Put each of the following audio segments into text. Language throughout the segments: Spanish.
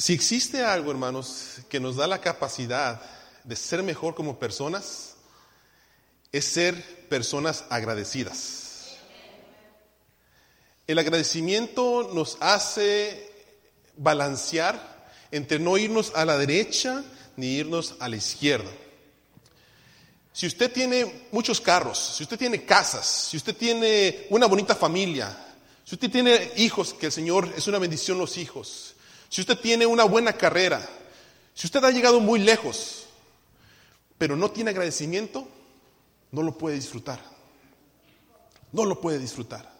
Si existe algo, hermanos, que nos da la capacidad de ser mejor como personas, es ser personas agradecidas. El agradecimiento nos hace balancear entre no irnos a la derecha ni irnos a la izquierda. Si usted tiene muchos carros, si usted tiene casas, si usted tiene una bonita familia, si usted tiene hijos, que el Señor es una bendición los hijos, si usted tiene una buena carrera, si usted ha llegado muy lejos, pero no tiene agradecimiento, no lo puede disfrutar. No lo puede disfrutar.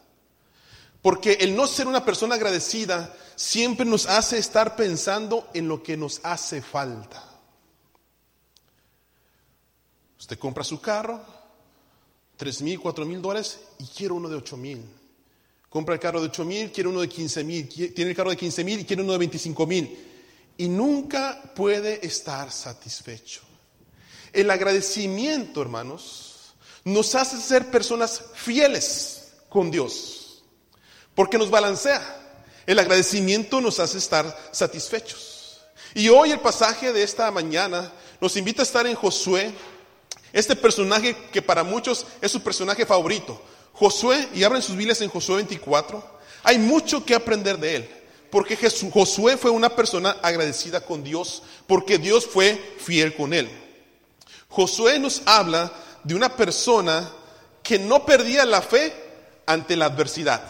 Porque el no ser una persona agradecida siempre nos hace estar pensando en lo que nos hace falta. Usted compra su carro, tres mil, cuatro mil dólares y quiere uno de ocho mil. Compra el carro de ocho mil, quiere uno de quince mil. Tiene el carro de quince mil y quiere uno de veinticinco mil. Y nunca puede estar satisfecho. El agradecimiento, hermanos, nos hace ser personas fieles con Dios. Porque nos balancea. El agradecimiento nos hace estar satisfechos. Y hoy el pasaje de esta mañana nos invita a estar en Josué este personaje que para muchos es su personaje favorito. Josué, y abren sus Biblias en Josué 24, hay mucho que aprender de él. Porque Josué fue una persona agradecida con Dios, porque Dios fue fiel con él. Josué nos habla de una persona que no perdía la fe ante la adversidad.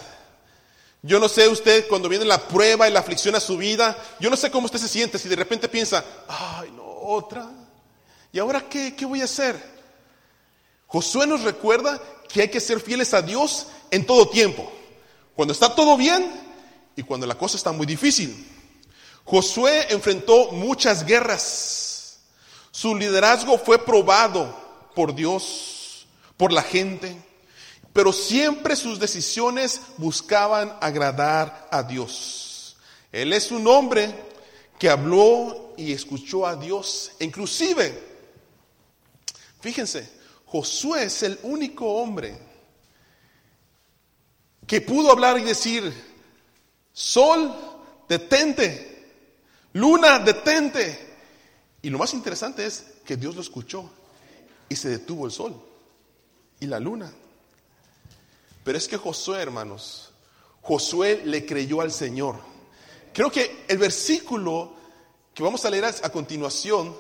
Yo no sé usted cuando viene la prueba y la aflicción a su vida, yo no sé cómo usted se siente si de repente piensa, ay, no, otra, ¿Y ahora qué, qué voy a hacer? Josué nos recuerda que hay que ser fieles a Dios en todo tiempo. Cuando está todo bien y cuando la cosa está muy difícil. Josué enfrentó muchas guerras. Su liderazgo fue probado por Dios, por la gente, pero siempre sus decisiones buscaban agradar a Dios. Él es un hombre que habló y escuchó a Dios, inclusive Fíjense, Josué es el único hombre que pudo hablar y decir, sol, detente, luna, detente. Y lo más interesante es que Dios lo escuchó y se detuvo el sol y la luna. Pero es que Josué, hermanos, Josué le creyó al Señor. Creo que el versículo que vamos a leer a continuación,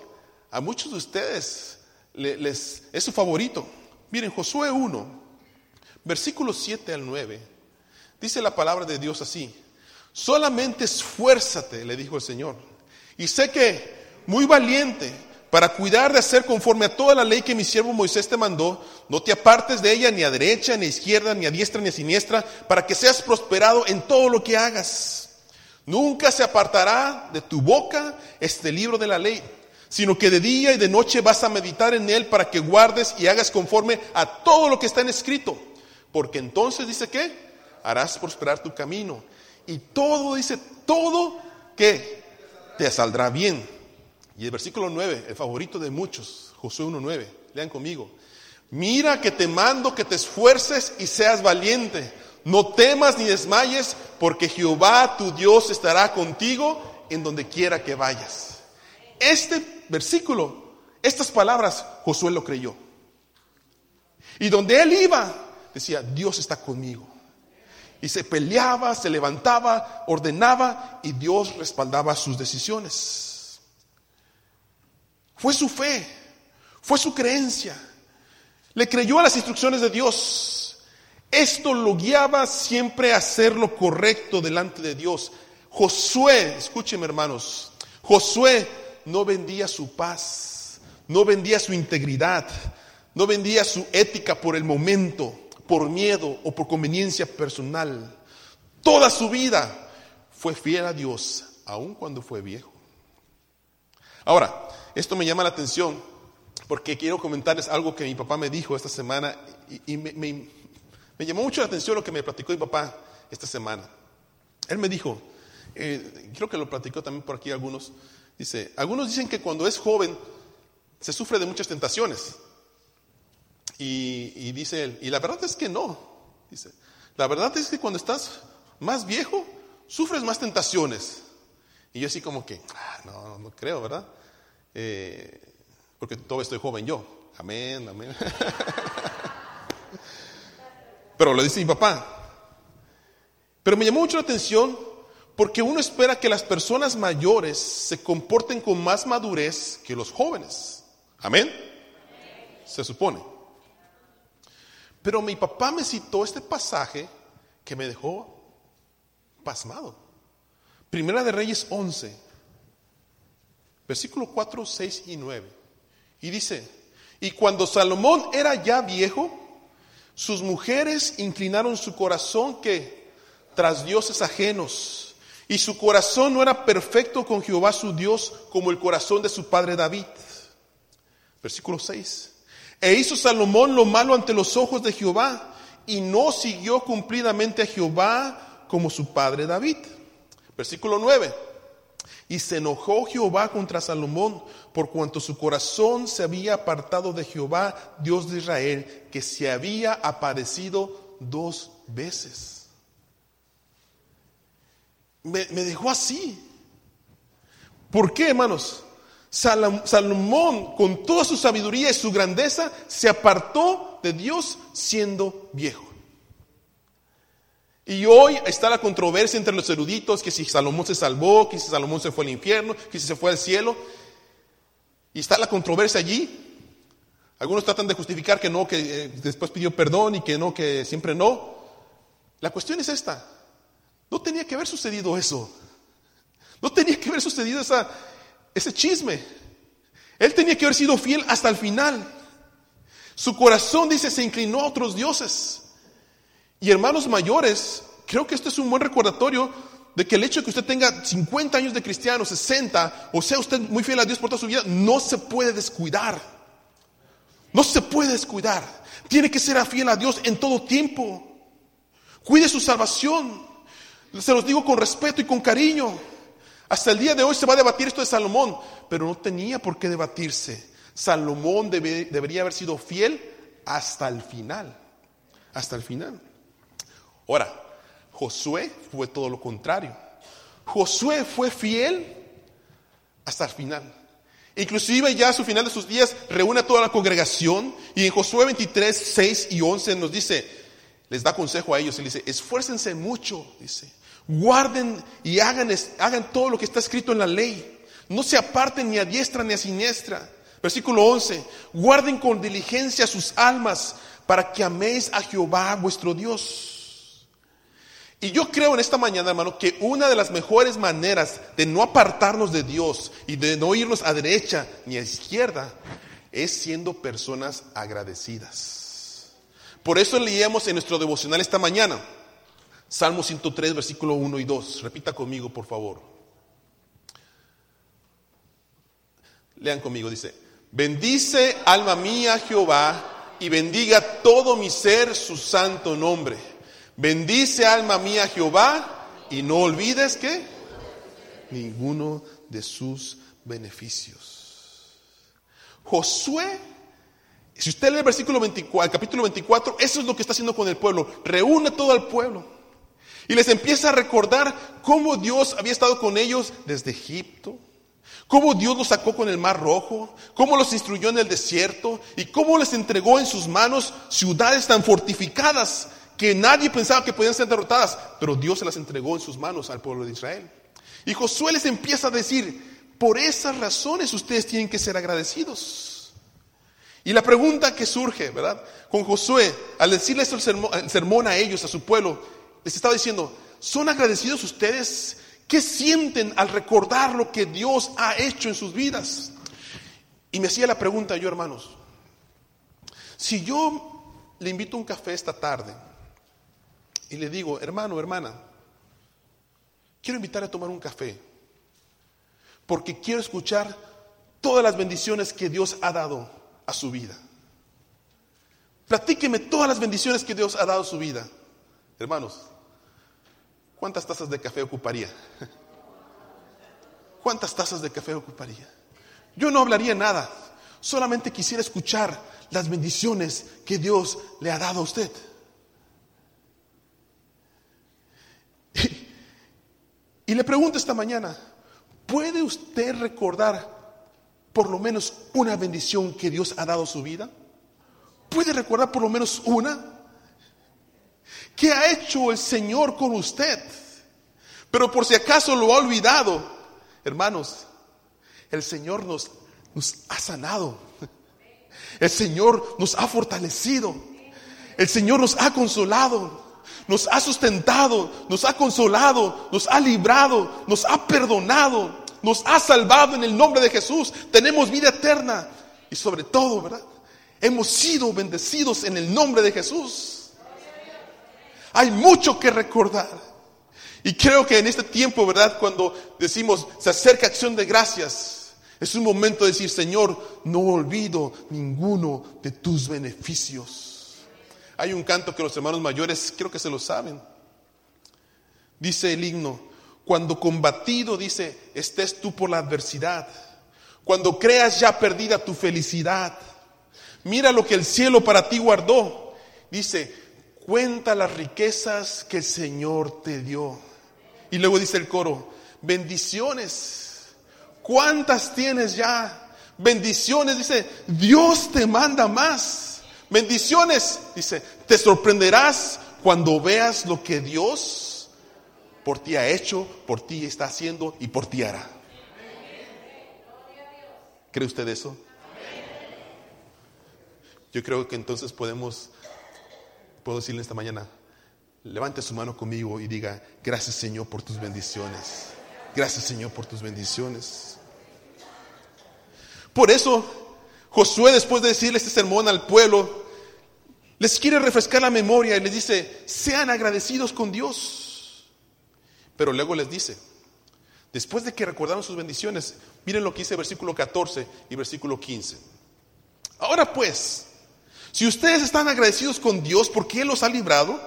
a muchos de ustedes les, es su favorito. Miren, Josué 1, versículos 7 al 9, dice la palabra de Dios así, solamente esfuérzate, le dijo el Señor, y sé que muy valiente para cuidar de hacer conforme a toda la ley que mi siervo Moisés te mandó, no te apartes de ella ni a derecha, ni a izquierda, ni a diestra, ni a siniestra, para que seas prosperado en todo lo que hagas. Nunca se apartará de tu boca este libro de la ley sino que de día y de noche vas a meditar en él para que guardes y hagas conforme a todo lo que está en escrito. Porque entonces dice que harás prosperar tu camino. Y todo, dice, todo que te saldrá bien. Y el versículo 9, el favorito de muchos, Josué 1.9, lean conmigo. Mira que te mando que te esfuerces y seas valiente. No temas ni desmayes, porque Jehová tu Dios estará contigo en donde quiera que vayas. Este versículo, estas palabras, Josué lo creyó. Y donde él iba, decía, Dios está conmigo. Y se peleaba, se levantaba, ordenaba y Dios respaldaba sus decisiones. Fue su fe, fue su creencia. Le creyó a las instrucciones de Dios. Esto lo guiaba siempre a hacer lo correcto delante de Dios. Josué, escúcheme hermanos, Josué no vendía su paz, no vendía su integridad, no vendía su ética por el momento, por miedo o por conveniencia personal. Toda su vida fue fiel a Dios, aun cuando fue viejo. Ahora, esto me llama la atención porque quiero comentarles algo que mi papá me dijo esta semana y, me, llamó mucho la atención lo que me platicó mi papá esta semana. Él me dijo, eh, creo que lo platicó también por aquí algunos, Dice, algunos dicen que cuando es joven se sufre de muchas tentaciones. Y, dice él, y la verdad es que no. Dice, la verdad es que cuando estás más viejo, sufres más tentaciones. Y yo así como que, ah, no, no creo, ¿verdad? Eh, porque todavía estoy joven yo. Amén, amén. Pero lo dice mi papá. Pero me llamó mucho la atención porque uno espera que las personas mayores se comporten con más madurez que los jóvenes. Amén. Se supone. Pero mi papá me citó este pasaje que me dejó pasmado. Primera de Reyes 11, versículo 4, 6 y 9. Y dice, y cuando Salomón era ya viejo, sus mujeres inclinaron su corazón que tras dioses ajenos, y su corazón no era perfecto con Jehová su Dios como el corazón de su padre David. Versículo 6. E hizo Salomón lo malo ante los ojos de Jehová y no siguió cumplidamente a Jehová como su padre David. Versículo 9. Y se enojó Jehová contra Salomón por cuanto su corazón se había apartado de Jehová, Dios de Israel, que se había aparecido dos veces. Me, dejó así. ¿Por qué, hermanos? Salomón, con toda su sabiduría y su grandeza, se apartó de Dios siendo viejo. Y hoy está la controversia entre los eruditos, que si Salomón se salvó, que si Salomón se fue al infierno, que si se fue al cielo. Y está la controversia allí. Algunos tratan de justificar que no, que eh, después pidió perdón y que no, que siempre no. La cuestión es esta. No tenía que haber sucedido eso. No tenía que haber sucedido ese chisme. Él tenía que haber sido fiel hasta el final. Su corazón, dice, se inclinó a otros dioses. Y hermanos mayores, creo que esto es un buen recordatorio de que el hecho de que usted tenga 50 años de cristiano, 60, o sea usted muy fiel a Dios por toda su vida, no se puede descuidar. No se puede descuidar. Tiene que ser fiel a Dios en todo tiempo. Cuide su salvación. Se los digo con respeto y con cariño. Hasta el día de hoy se va a debatir esto de Salomón, pero no tenía por qué debatirse. Salomón debería haber sido fiel hasta el final. Hasta el final. Ahora, Josué fue todo lo contrario. Josué fue fiel hasta el final. Inclusive ya a su final de sus días reúne a toda la congregación y en Josué 23, 6 y 11 nos dice, les da consejo a ellos y les dice, esfuércense mucho, dice, guarden y hagan, hagan todo lo que está escrito en la ley. No se aparten ni a diestra ni a siniestra. Versículo 11. Guarden con diligencia sus almas para que améis a Jehová vuestro Dios. Y yo creo en esta mañana, hermano, que una de las mejores maneras de no apartarnos de Dios y de no irnos a derecha ni a izquierda es siendo personas agradecidas. Por eso leíamos en nuestro devocional esta mañana. Salmo 103, versículo 1 y 2. Repita conmigo, por favor. Lean conmigo, dice, bendice alma mía Jehová y bendiga todo mi ser su santo nombre. Bendice alma mía Jehová y no olvides que ninguno de sus beneficios. Josué, si usted lee el versículo 24, el capítulo 24, eso es lo que está haciendo con el pueblo. Reúne todo el pueblo. Y les empieza a recordar cómo Dios había estado con ellos desde Egipto, cómo Dios los sacó con el mar rojo, cómo los instruyó en el desierto y cómo les entregó en sus manos ciudades tan fortificadas que nadie pensaba que podían ser derrotadas, pero Dios se las entregó en sus manos al pueblo de Israel. Y Josué les empieza a decir, por esas razones ustedes tienen que ser agradecidos. Y la pregunta que surge, ¿verdad? Con Josué, al decirle esto el el sermón a ellos, a su pueblo, les estaba diciendo, ¿son agradecidos ustedes? ¿Qué sienten al recordar lo que Dios ha hecho en sus vidas? Y me hacía la pregunta yo, hermanos, si yo le invito a un café esta tarde y le digo, hermano, hermana, quiero invitarle a tomar un café, porque quiero escuchar todas las bendiciones que Dios ha dado a su vida. Platíqueme todas las bendiciones que Dios ha dado a su vida. Hermanos, ¿cuántas tazas de café ocuparía? ¿Cuántas tazas de café ocuparía? Yo no hablaría nada, solamente quisiera escuchar las bendiciones que Dios le ha dado a usted. Y le pregunto esta mañana, ¿puede usted recordar por lo menos una bendición que Dios ha dado a su vida? ¿Puede recordar por lo menos una? ¿Qué ha hecho el Señor con usted? Pero por si acaso lo ha olvidado, hermanos, el Señor nos, nos ha sanado. El Señor nos ha fortalecido. El Señor nos ha consolado. Nos ha sustentado, nos ha consolado, nos ha librado, nos ha perdonado, nos ha salvado en el nombre de Jesús. Tenemos vida eterna. Y sobre todo, ¿verdad? Hemos sido bendecidos en el nombre de Jesús. Hay mucho que recordar. Y creo que en este tiempo, ¿verdad? Cuando decimos, se acerca acción de gracias, es un momento de decir, Señor, no olvido ninguno de tus beneficios. Hay un canto que los hermanos mayores creo que se lo saben. Dice el himno, cuando combatido, dice, estés tú por la adversidad. Cuando creas ya perdida tu felicidad. Mira lo que el cielo para ti guardó. Dice, cuenta las riquezas que el Señor te dio. Y luego dice el coro, bendiciones. ¿Cuántas tienes ya? Bendiciones, dice, Dios te manda más. Bendiciones, dice, te sorprenderás cuando veas lo que Dios por ti ha hecho, por ti está haciendo y por ti hará. ¿Cree usted eso? Yo creo que entonces podemos, puedo decirle esta mañana, levante su mano conmigo y diga, gracias Señor por tus bendiciones. Gracias Señor por tus bendiciones. Por eso, Josué, después de decirle este sermón al pueblo, les quiere refrescar la memoria y les dice, sean agradecidos con Dios. Pero luego les dice, después de que recordaron sus bendiciones, miren lo que dice versículo 14 y versículo 15. Ahora pues, si ustedes están agradecidos con Dios porque Él los ha librado,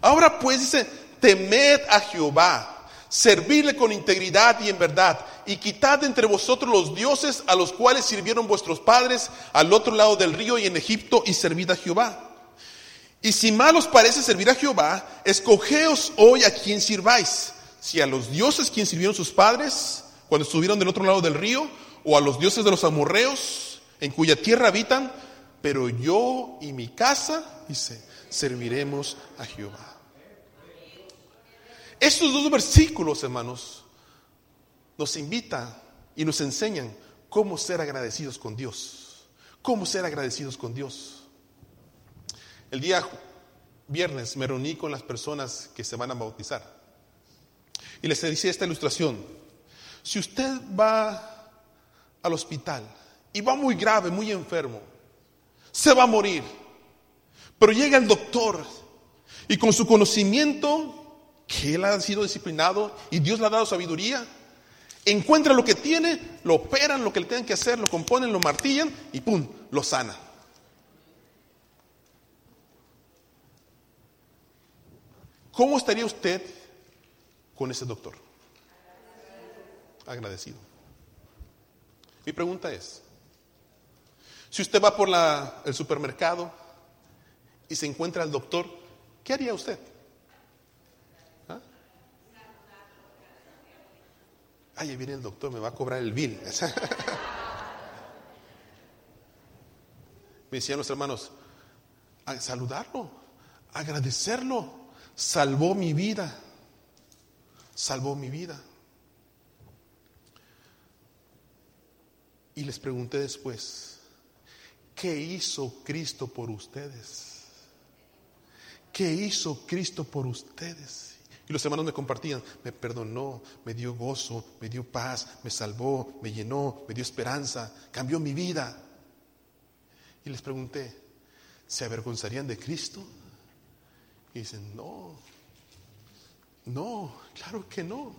ahora pues dice, temed a Jehová, servirle con integridad y en verdad, y quitad entre vosotros los dioses a los cuales sirvieron vuestros padres al otro lado del río y en Egipto, y servid a Jehová. Y si mal os parece servir a Jehová, escogeos hoy a quien sirváis si a los dioses quien sirvieron sus padres cuando estuvieron del otro lado del río, o a los dioses de los amorreos en cuya tierra habitan, pero yo y mi casa, dice, serviremos a Jehová. Estos dos versículos, hermanos, nos invitan y nos enseñan cómo ser agradecidos con Dios. Cómo ser agradecidos con Dios. El día viernes me reuní con las personas que se van a bautizar. Y les decía esta ilustración. Si usted va al hospital y va muy grave, muy enfermo, se va a morir. Pero llega el doctor y con su conocimiento, que él ha sido disciplinado y Dios le ha dado sabiduría, encuentra lo que tiene, lo operan, lo que le tienen que hacer, lo componen, lo martillan y ¡pum! lo sana. ¿Cómo estaría usted con ese doctor? Agradecido. Mi pregunta es, si usted va por el supermercado y se encuentra al doctor, ¿qué haría usted? ¿Ah? Ay, viene el doctor, me va a cobrar el bill. me decían los hermanos, a saludarlo, agradecerlo, salvó mi vida salvó mi vida. Y les pregunté después, ¿qué hizo Cristo por ustedes? ¿Qué hizo Cristo por ustedes? Y los hermanos me compartían, me perdonó, me dio gozo, me dio paz, me salvó, me llenó, me dio esperanza, cambió mi vida. Y les pregunté, ¿se avergonzarían de Cristo? Y dicen, no, no, claro que no.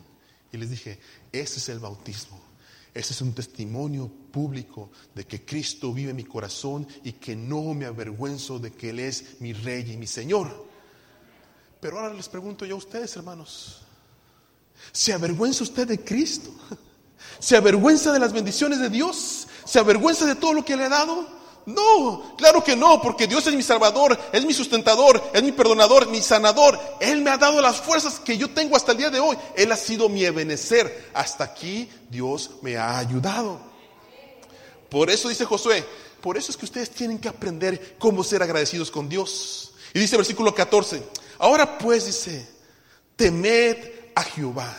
Y les dije, ese es el bautismo. Ese es un testimonio público de que Cristo vive en mi corazón y que no me avergüenzo de que Él es mi Rey y mi Señor. Pero ahora les pregunto yo a ustedes, hermanos, ¿se avergüenza usted de Cristo? ¿Se avergüenza de las bendiciones de Dios? ¿Se avergüenza de todo lo que le ha dado? No, claro que no, porque Dios es mi salvador, es mi sustentador, es mi perdonador, mi sanador. Él me ha dado las fuerzas que yo tengo hasta el día de hoy. Él ha sido mi ebenecer. Hasta aquí Dios me ha ayudado. Por eso dice Josué, por eso es que ustedes tienen que aprender cómo ser agradecidos con Dios. Y dice versículo 14, ahora pues dice, temed a Jehová.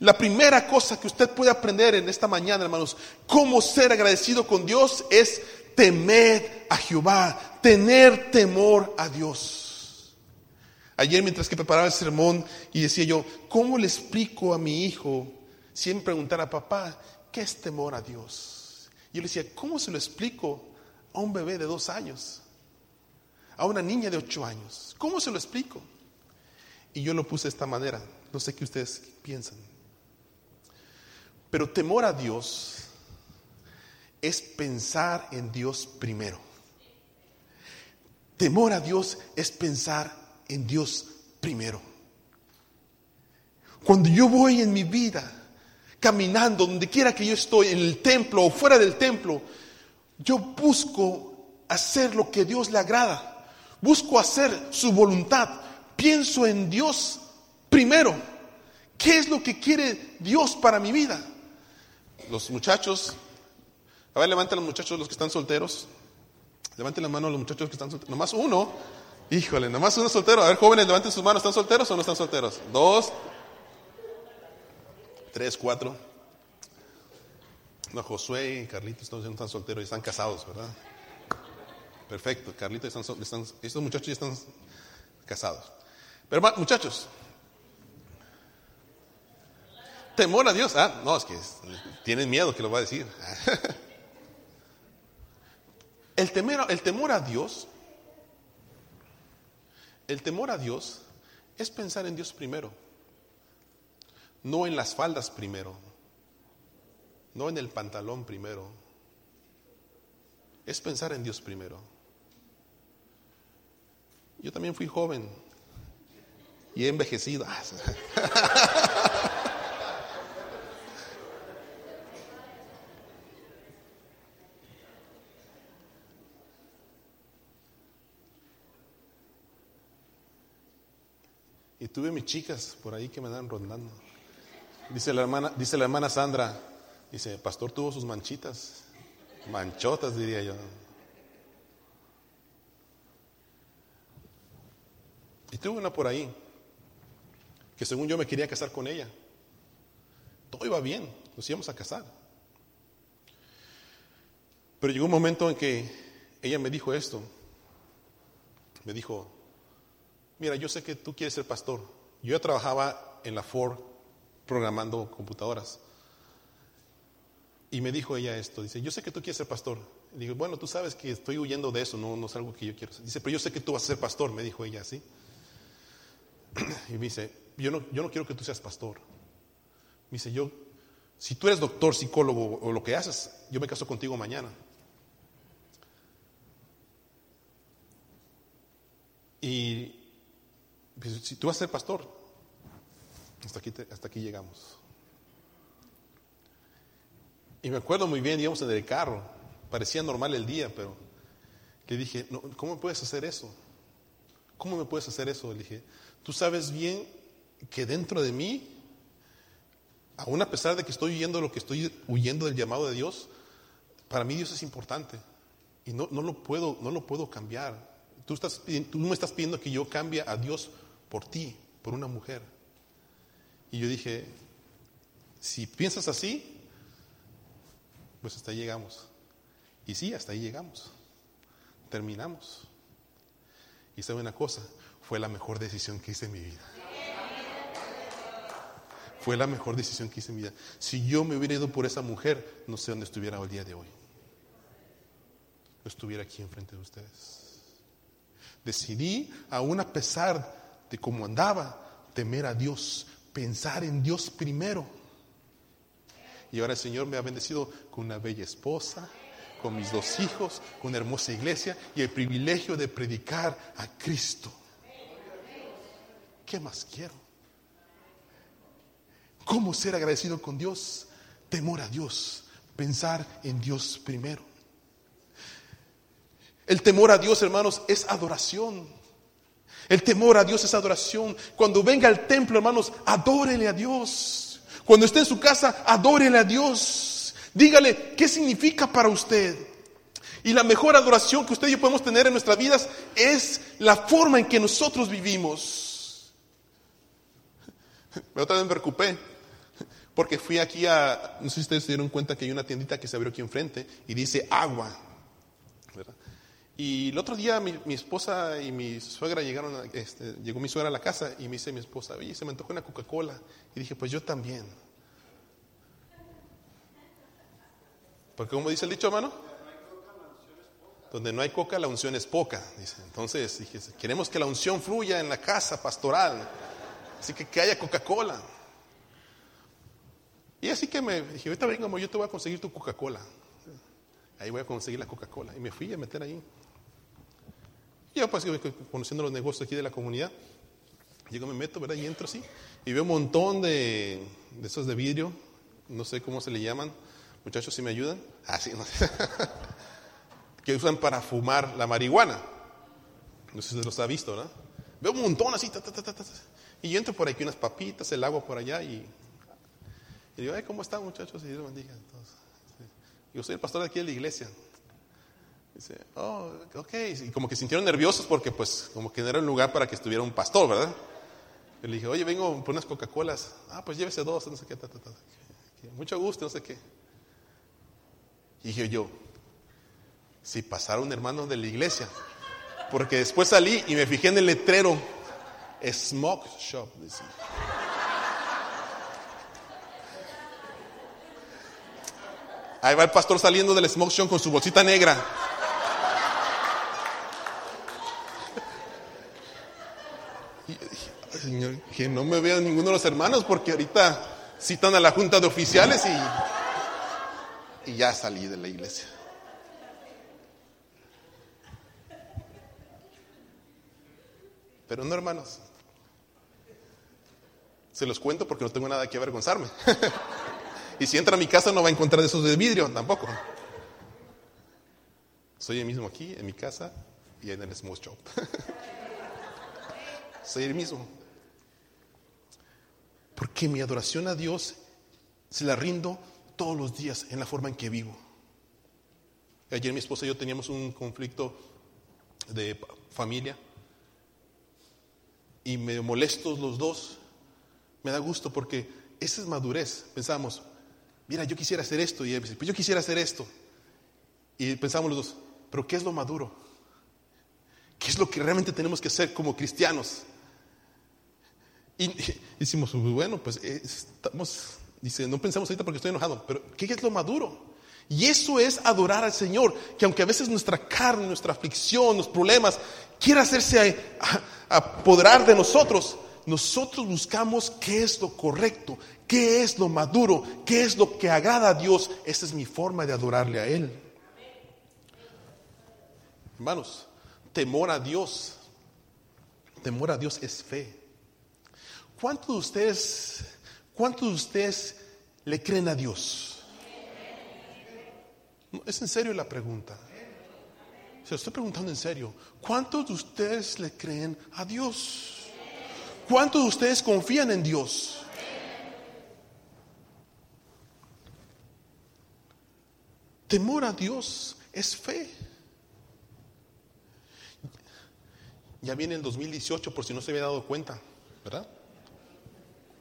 La primera cosa que usted puede aprender en esta mañana, hermanos, cómo ser agradecido con Dios es temed a Jehová, tener temor a Dios. Ayer mientras que preparaba el sermón y decía yo, ¿cómo le explico a mi hijo siempre preguntar a papá, ¿qué es temor a Dios? Y yo le decía, ¿cómo se lo explico a un bebé de dos años? A una niña de ocho años. ¿Cómo se lo explico? Y yo lo puse de esta manera. No sé qué ustedes piensan. Pero temor a Dios es pensar en Dios primero. Temor a Dios es pensar en Dios primero. Cuando yo voy en mi vida caminando, donde quiera que yo estoy, en el templo o fuera del templo, yo busco hacer lo que Dios le agrada. Busco hacer su voluntad. Pienso en Dios primero. ¿Qué es lo que quiere Dios para mi vida? Los muchachos, a ver, levanten los muchachos los que están solteros. Levanten la mano los muchachos que están solteros. Nomás uno. Híjole, nomás uno soltero. A ver, jóvenes, levanten sus manos. ¿Están solteros o no están solteros? Dos. Tres, cuatro. No, Josué y Carlitos no están solteros y están casados, ¿verdad? Perfecto, Carlitos están, están, estos muchachos ya están casados. Pero muchachos, temor a Dios. Ah, no, es que tienen miedo que lo va a decir. El temor, a Dios, el temor a Dios es pensar en Dios primero, no en las faldas primero, no en el pantalón primero, es pensar en Dios primero. Yo también fui joven y he envejecido. tuve mis chicas por ahí que me dan rondando. Dice la hermana, dice la hermana Sandra, dice, pastor tuvo sus manchitas, manchotas diría yo. Y tuve una por ahí, que según yo me quería casar con ella. Todo iba bien, nos íbamos a casar. Pero llegó un momento en que ella me dijo esto. Me dijo, mira, yo sé que tú quieres ser pastor. Yo ya trabajaba en la Ford programando computadoras. Y me dijo ella esto, dice, yo sé que tú quieres ser pastor. Y digo, bueno, tú sabes que estoy huyendo de eso, no, no es algo que yo quiero. Dice, pero yo sé que tú vas a ser pastor, me dijo ella así. Y me dice, yo no, yo no quiero que tú seas pastor. Me dice, yo, si tú eres doctor, psicólogo o lo que haces, yo me caso contigo mañana. Y si tú vas a ser pastor, hasta aquí, hasta aquí llegamos. Y me acuerdo muy bien, íbamos en el carro, parecía normal el día, pero le dije, ¿cómo puedes hacer eso? ¿Cómo me puedes hacer eso? Le dije, tú sabes bien que dentro de mí, aún a pesar de que estoy huyendo lo que estoy huyendo del llamado de Dios, para mí Dios es importante y no, no lo, puedo, no lo puedo cambiar. Tú, estás, tú me estás pidiendo que yo cambie a Dios por ti, por una mujer. Y yo dije, si piensas así, pues hasta ahí llegamos. Y sí, hasta ahí llegamos. Terminamos. Y sabe una cosa, fue la mejor decisión que hice en mi vida. Fue la mejor decisión que hice en mi vida. Si yo me hubiera ido por esa mujer, no sé dónde estuviera el día de hoy. No estuviera aquí enfrente de ustedes. Decidí, aún a pesar de cómo andaba, temer a Dios, pensar en Dios primero. Y ahora el Señor me ha bendecido con una bella esposa, con mis dos hijos, con una hermosa iglesia y el privilegio de predicar a Cristo. ¿Qué más quiero? ¿Cómo ser agradecido con Dios? Temor a Dios, pensar en Dios primero. El temor a Dios, hermanos, es adoración. El temor a Dios es adoración. Cuando venga al templo, hermanos, adórele a Dios. Cuando esté en su casa, adórele a Dios. Dígale qué significa para usted. Y la mejor adoración que usted y yo podemos tener en nuestras vidas es la forma en que nosotros vivimos. Otra vez me preocupé porque fui aquí a, no sé si ustedes se dieron cuenta que hay una tiendita que se abrió aquí enfrente y dice agua. Y el otro día mi, esposa y mi suegra llegaron, este, llegó mi suegra a la casa y me dice mi esposa, oye, se me antojó una Coca-Cola. Y dije, pues yo también. Porque como dice el dicho, hermano, donde no hay coca, la unción es poca. Dice. Entonces dije, queremos que la unción fluya en la casa pastoral. Así que que haya Coca-Cola. Y así que me dije, ahorita vengo, yo te voy a conseguir tu Coca-Cola. Ahí voy a conseguir la Coca-Cola. Y me fui a meter ahí. Y yo pues conociendo los negocios aquí de la comunidad, llego, me meto, ¿verdad? Y entro así. Y veo un montón de, de esos de vidrio, no sé cómo se le llaman. Muchachos, si me ayudan. Ah, sí, no sé. que usan para fumar la marihuana. No sé si los ha visto, ¿no? Veo un montón así, y yo entro por aquí unas papitas, el agua por allá y, y digo, ¿cómo están muchachos? Y Dios bendiga. Entonces, soy el pastor de aquí de la iglesia. Dice, oh, ok. Y como que sintieron nerviosos porque pues como que no era un lugar para que estuviera un pastor, ¿verdad? Y le dije, oye, vengo por unas Coca-Colas. Ah, pues llévese dos, no sé qué. Mucho gusto, no sé qué. Y dije yo, si pasara un hermano de la iglesia, porque después salí y me fijé en el letrero, Smoke Shop, Ahí va el pastor saliendo del smoke shop con su bolsita negra. Que no me vean ninguno de los hermanos porque ahorita citan a la junta de oficiales y, y ya salí de la iglesia. Pero no, hermanos. Se los cuento porque no tengo nada que avergonzarme. y si entra a mi casa no va a encontrar esos de vidrio tampoco. Soy el mismo aquí, en mi casa y en el Smooth Shop. Soy el mismo. Porque mi adoración a Dios se la rindo todos los días en la forma en que vivo. Ayer mi esposa y yo teníamos un conflicto de familia y medio molestos los dos. Me da gusto porque esa es madurez. Pensamos, mira, yo quisiera hacer esto y pues yo quisiera hacer esto. Y pensamos los dos, pero ¿qué es lo maduro? ¿Qué es lo que realmente tenemos que hacer como cristianos? Y decimos, bueno, pues eh, estamos, dice, no pensamos ahorita porque estoy enojado, pero ¿qué es lo maduro? Y eso es adorar al Señor, que aunque a veces nuestra carne, nuestra aflicción, los problemas, quiera hacerse apoderar de nosotros, nosotros buscamos qué es lo correcto, qué es lo maduro, qué es lo que agrada a Dios. Esa es mi forma de adorarle a Él. Hermanos, temor a Dios, temor a Dios es fe. ¿Cuántos de ustedes, cuántos de ustedes le creen a Dios? es en serio la pregunta. Se lo estoy preguntando en serio. ¿Cuántos de ustedes le creen a Dios? ¿Cuántos de ustedes confían en Dios? Temor a Dios es fe. Ya viene el 2018 por si no se había dado cuenta, ¿verdad?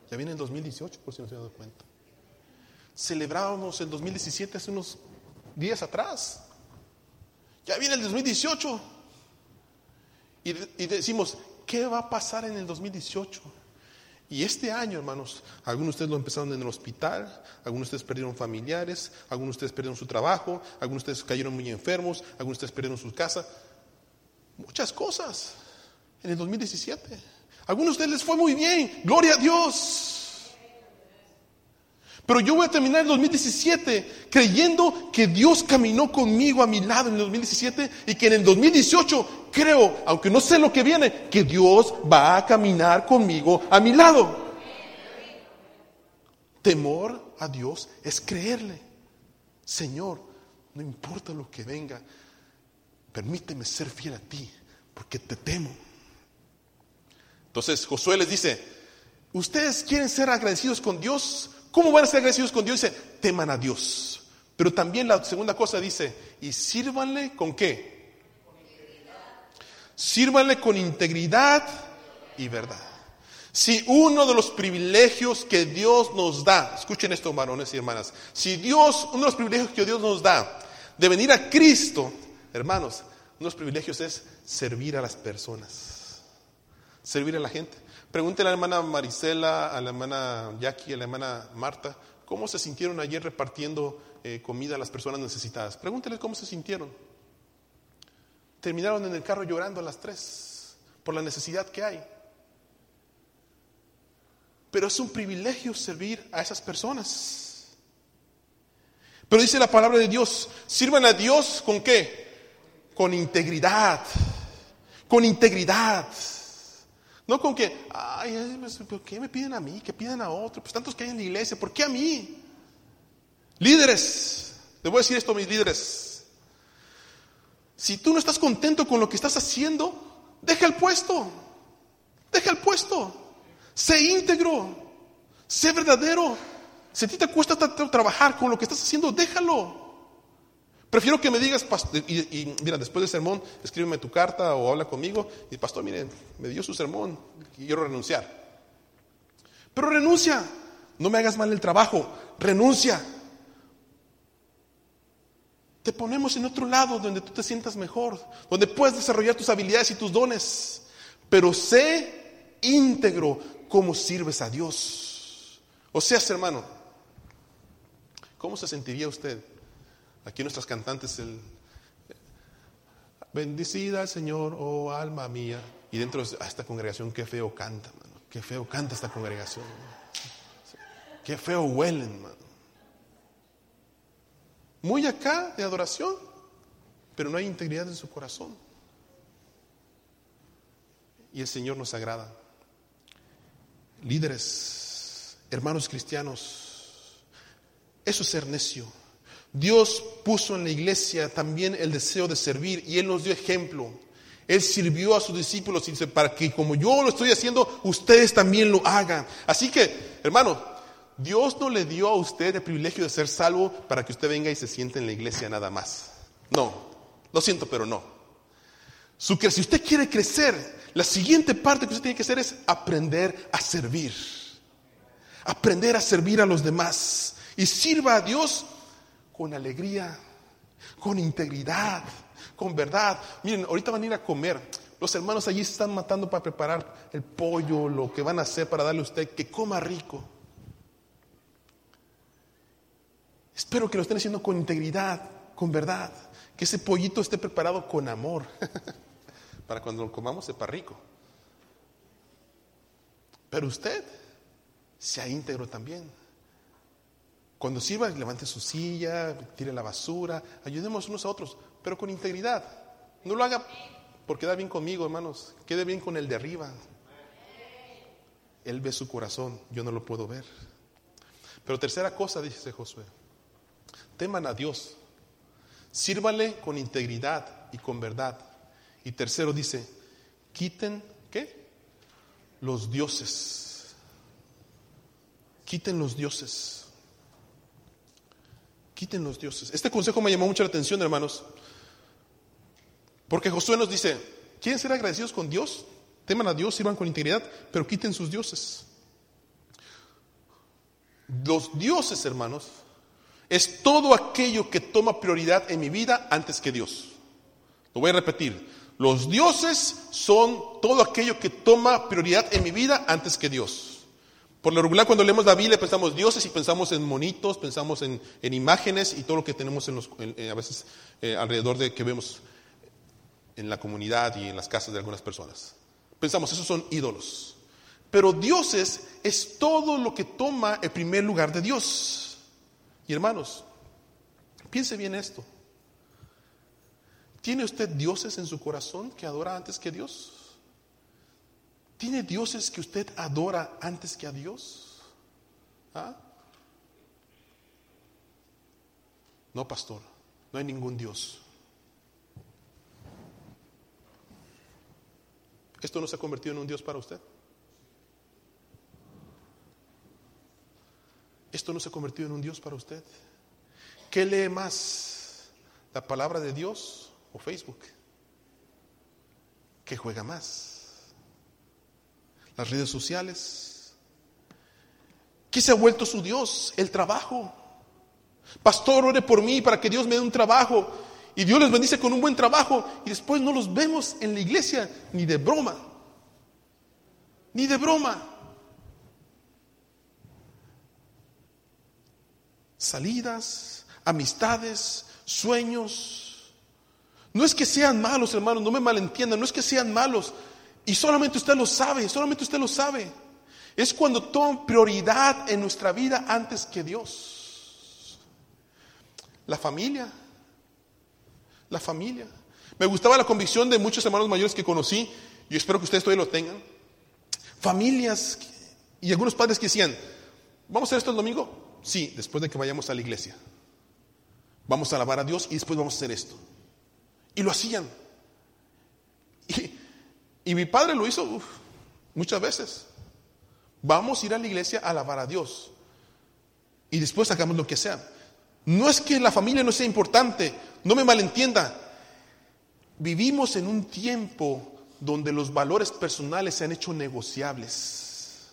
Ya viene el 2018, por si no se ha dado cuenta. Celebrábamos el 2017 hace unos días atrás. Ya viene el 2018. Y, y decimos, ¿qué va a pasar en el 2018? Y este año, hermanos, algunos de ustedes lo empezaron en el hospital, algunos de ustedes perdieron familiares, algunos de ustedes perdieron su trabajo, algunos de ustedes cayeron muy enfermos, algunos de ustedes perdieron su casa. Muchas cosas en el 2017. Algunos de ustedes les fue muy bien, gloria a Dios. Pero yo voy a terminar el 2017 creyendo que Dios caminó conmigo a mi lado en el 2017 y que en el 2018 creo, aunque no sé lo que viene, que Dios va a caminar conmigo a mi lado. Temor a Dios es creerle. Señor, no importa lo que venga, permíteme ser fiel a ti, porque te temo. Entonces Josué les dice, ustedes quieren ser agradecidos con Dios, ¿cómo van a ser agradecidos con Dios? Dice, teman a Dios. Pero también la segunda cosa dice, y sírvanle con qué? Sírvanle con integridad y verdad. Si uno de los privilegios que Dios nos da, escuchen esto, varones y hermanas, si Dios, uno de los privilegios que Dios nos da de venir a Cristo, hermanos, uno de los privilegios es servir a las personas, servir a la gente. Pregúntele a la hermana Marisela, a la hermana Jackie, a la hermana Marta, cómo se sintieron ayer repartiendo eh, comida a las personas necesitadas. Pregúnteles cómo se sintieron. Terminaron en el carro llorando a las tres por la necesidad que hay. Pero es un privilegio servir a esas personas. Pero dice la palabra de Dios, sirvan a Dios con qué? Con integridad. Con integridad. No con que, ay, pues, ¿por qué me piden a mí? ¿Qué piden a otro? Pues tantos que hay en la iglesia, ¿por qué a mí? Líderes, les voy a decir esto a mis líderes. Si tú no estás contento con lo que estás haciendo, deja el puesto. Deja el puesto. Sé íntegro, sé verdadero. Si a ti te cuesta trabajar con lo que estás haciendo, déjalo. Prefiero que me digas, y, mira, después del sermón, escríbeme tu carta o habla conmigo, y pastor, mire, me dio su sermón, y quiero renunciar. Pero renuncia, no me hagas mal el trabajo, renuncia. Te ponemos en otro lado donde tú te sientas mejor, donde puedes desarrollar tus habilidades y tus dones, pero sé íntegro, cómo sirves a Dios. O sea, hermano, ¿cómo se sentiría usted? Aquí nuestras cantantes, el, bendicida Señor, oh alma mía. Y dentro de esta congregación, qué feo canta, hermano. Qué feo canta esta congregación. Qué feo huelen, hermano. Muy acá de adoración, pero no hay integridad en su corazón. Y el Señor nos agrada líderes, hermanos cristianos, eso es ser necio. Dios puso en la iglesia también el deseo de servir y Él nos dio ejemplo. Él sirvió a sus discípulos y dice, para que como yo lo estoy haciendo, ustedes también lo hagan. Así que, hermano, Dios no le dio a usted el privilegio de ser salvo para que usted venga y se siente en la iglesia nada más. No, lo siento, pero no. si usted quiere crecer, la siguiente parte que usted tiene que hacer es aprender a servir. Aprender a servir a los demás. Y sirva a Dios con alegría, con integridad, con verdad. Miren, ahorita van a ir a comer. Los hermanos allí se están matando para preparar el pollo, lo que van a hacer para darle a usted que coma rico. Espero que lo estén haciendo con integridad, con verdad. Que ese pollito esté preparado con amor. para cuando lo comamos sepa rico. Pero usted sea íntegro también. Cuando sirva, levante su silla, tire la basura, ayudemos unos a otros, pero con integridad. No lo haga porque da bien conmigo, hermanos. Quede bien con el de arriba. Él ve su corazón, yo no lo puedo ver. Pero tercera cosa, dice Josué, teman a Dios, sírvale con integridad y con verdad. Y tercero dice, quiten, ¿qué? Los dioses. Quiten los dioses. Quiten los dioses. Este consejo me llamó mucho la atención, hermanos. Porque Josué nos dice, ¿quieren ser agradecidos con Dios? Teman a Dios, sirvan con integridad, pero quiten sus dioses. Los dioses, hermanos, es todo aquello que toma prioridad en mi vida antes que Dios. Lo voy a repetir. Los dioses son todo aquello que toma prioridad en mi vida antes que Dios. Por lo regular, cuando leemos la Biblia, pensamos dioses y pensamos en monitos, pensamos en, imágenes y todo lo que tenemos en los, a veces eh, alrededor de que vemos en la comunidad y en las casas de algunas personas. Pensamos, esos son ídolos. Pero dioses es todo lo que toma el primer lugar de Dios. Y hermanos, piense bien esto. ¿Tiene usted dioses en su corazón que adora antes que Dios? ¿Tiene dioses que usted adora antes que a Dios? ¿Ah? No, pastor, no hay ningún Dios. ¿Esto no se ha convertido en un Dios para usted? ¿Esto no se ha convertido en un Dios para usted? ¿Qué lee más? ¿La palabra de Dios o Facebook? ¿Qué juega más? ¿Las redes sociales? ¿Qué se ha vuelto su Dios? El trabajo. Pastor, ore por mí para que Dios me dé un trabajo. Y Dios les bendice con un buen trabajo. Y después no los vemos en la iglesia ni de broma. Ni de broma. Salidas, amistades, sueños. No es que sean malos, hermanos, no me malentiendan, no es que sean malos. Y solamente usted lo sabe, solamente usted lo sabe. Es cuando toman prioridad en nuestra vida antes que Dios. La familia, la familia. Me gustaba la convicción de muchos hermanos mayores que conocí, y espero que ustedes todavía lo tengan. Familias y algunos padres que decían, ¿vamos a hacer esto el domingo? Sí, después de que vayamos a la iglesia. Vamos a alabar a Dios y después vamos a hacer esto. Y lo hacían. Y, mi padre lo hizo muchas veces. Vamos a ir a la iglesia a alabar a Dios. Y después hagamos lo que sea. No es que la familia no sea importante, no me malentienda. Vivimos en un tiempo donde los valores personales se han hecho negociables.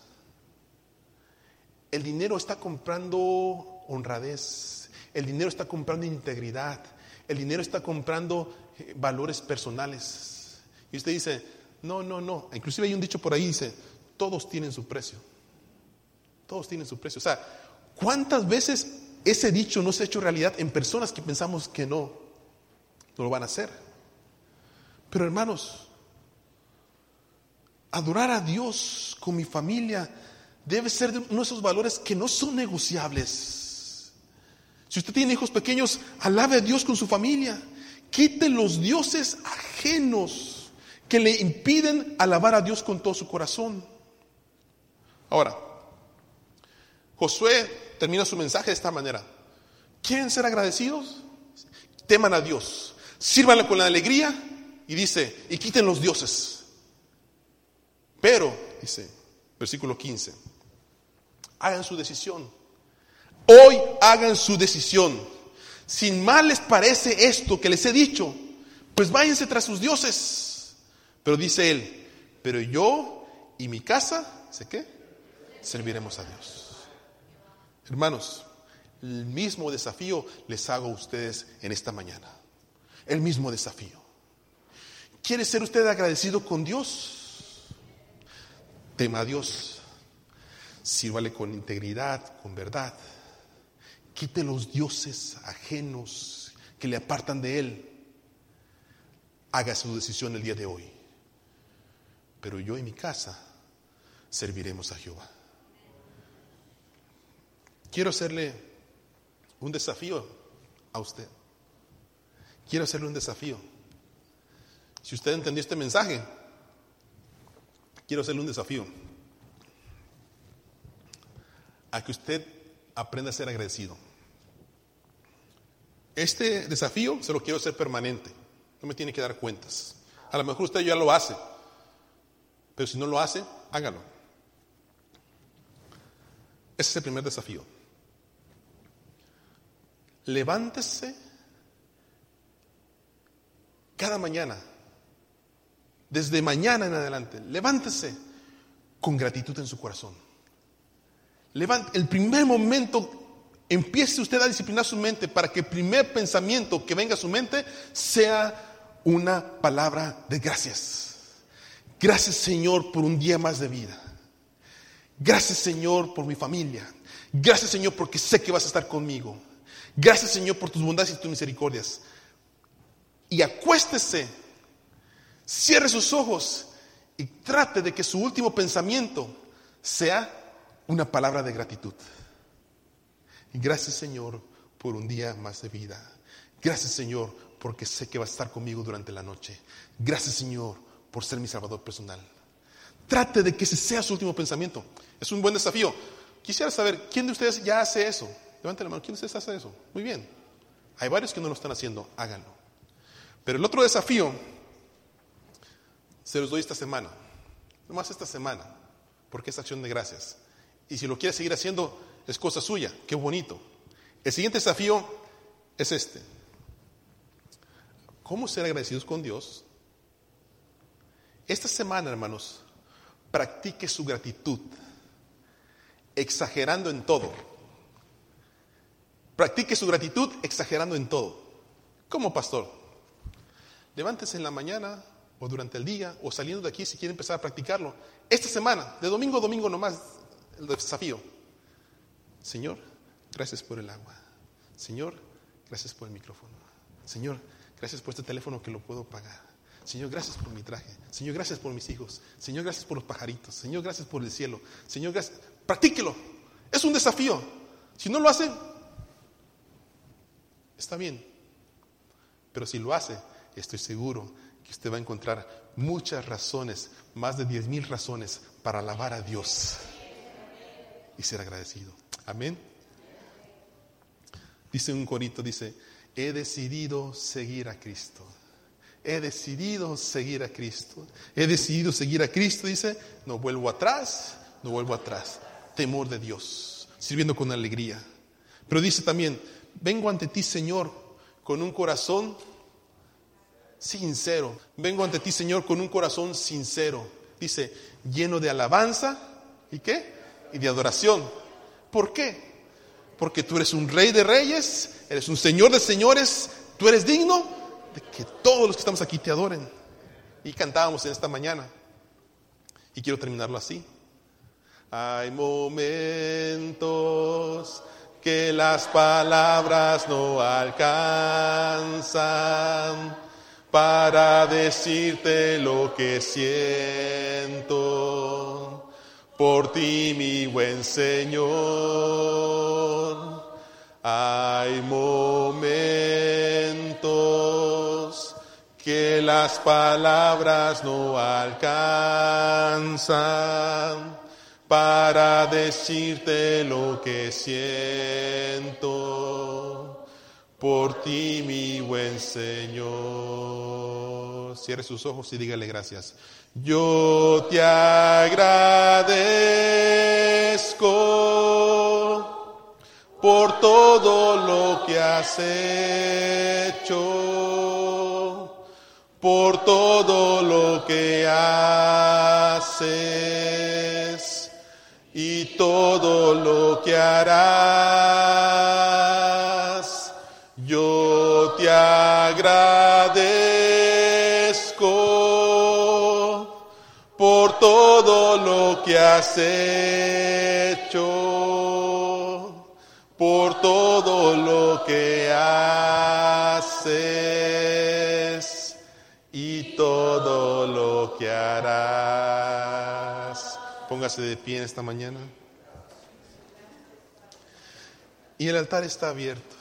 El dinero está comprando honradez, el dinero está comprando integridad, el dinero está comprando eh, valores personales. Y usted dice, no, no, no. Inclusive hay un dicho por ahí, dice, todos tienen su precio. Todos tienen su precio. O sea, ¿cuántas veces ese dicho no se ha hecho realidad en personas que pensamos que no, lo van a hacer? Pero hermanos, adorar a Dios con mi familia debe ser uno de esos valores que no son negociables. Si usted tiene hijos pequeños, alabe a Dios con su familia. Quite los dioses ajenos que le impiden alabar a Dios con todo su corazón. Ahora, Josué termina su mensaje de esta manera. ¿Quieren ser agradecidos? Teman a Dios, sírvanle con la alegría y dice, y quiten los dioses. Pero, dice, versículo 15, hagan su decisión. Hoy hagan su decisión. Sin mal les parece esto que les he dicho, pues váyanse tras sus dioses. Pero dice él, pero yo y mi casa, ¿sé qué? Serviremos a Dios. Hermanos, el mismo desafío les hago a ustedes en esta mañana. El mismo desafío. ¿Quiere ser usted agradecido con Dios? Tema a Dios. Sírvale con integridad, con verdad. Quite los dioses ajenos que le apartan de Él. Haga su decisión el día de hoy. Pero yo y mi casa serviremos a Jehová. Quiero hacerle un desafío a usted. Quiero hacerle un desafío. Si usted entendió este mensaje, quiero hacerle un desafío. A que usted aprenda a ser agradecido. Este desafío se lo quiero hacer permanente. No me tiene que dar cuentas. A lo mejor usted ya lo hace. Pero si no lo hace, hágalo. Ese es el primer desafío levántese cada mañana, desde mañana en adelante, levántese con gratitud en su corazón. Levante, el primer momento empiece usted a disciplinar su mente para que el primer pensamiento que venga a su mente sea una palabra de gracias. Gracias Señor por un día más de vida. Gracias Señor por mi familia. Gracias Señor porque sé que vas a estar conmigo. Gracias Señor por tus bondades y tus misericordias. Y acuéstese, cierre sus ojos y trate de que su último pensamiento sea una palabra de gratitud. Gracias Señor por un día más de vida. Gracias Señor porque sé que va a estar conmigo durante la noche. Gracias Señor por ser mi Salvador personal. Trate de que ese sea su último pensamiento. Es un buen desafío. Quisiera saber, ¿quién de ustedes ya hace eso? Levante la mano. ¿Quién de ustedes hace eso? Muy bien. Hay varios que no lo están haciendo. Háganlo. Pero el otro desafío se los doy esta semana. nomás esta semana, porque es acción de gracias. Y si lo quiere seguir haciendo, es cosa suya, qué bonito. El siguiente desafío es este. ¿Cómo ser agradecidos con Dios? Esta semana, hermanos, practique su gratitud, exagerando en todo. Practique su gratitud exagerando en todo. ¿Cómo, pastor? Levántese en la mañana o durante el día o saliendo de aquí si quiere empezar a practicarlo. Esta semana, de domingo a domingo nomás, el desafío. Señor, gracias por el agua. Señor, gracias por el micrófono. Señor, gracias por este teléfono que lo puedo pagar. Señor, gracias por mi traje. Señor, gracias por mis hijos. Señor, gracias por los pajaritos. Señor, gracias por el cielo. Señor, gracias. Practíquelo. Es un desafío. Si no lo hace, está bien. Pero si lo hace, estoy seguro que usted va a encontrar muchas razones, más de diez mil razones para alabar a Dios y ser agradecido. Amén. Dice un corito, dice, he decidido seguir a Cristo. He decidido seguir a Cristo. He decidido seguir a Cristo, dice, no vuelvo atrás, no vuelvo atrás. Temor de Dios, sirviendo con alegría. Pero dice también, vengo ante ti, Señor, con un corazón sincero. Vengo ante ti, Señor, con un corazón sincero. Dice, lleno de alabanza y qué? Y de adoración. ¿Por qué? Porque tú eres un rey de reyes, eres un señor de señores, tú eres digno que todos los que estamos aquí te adoren. Y cantábamos en esta mañana. Y quiero terminarlo así. Hay momentos que las palabras no alcanzan para decirte lo que siento por ti, mi buen Señor. Hay momentos que las palabras no alcanzan para decirte lo que siento por ti, mi buen Señor. Cierre sus ojos y dígale gracias. Yo te agradezco por todo lo que has hecho, por todo lo que haces y todo lo que harás. Yo te agradezco por todo lo que has hecho, por todo lo que haces Póngase de pie en esta mañana. Y el altar está abierto.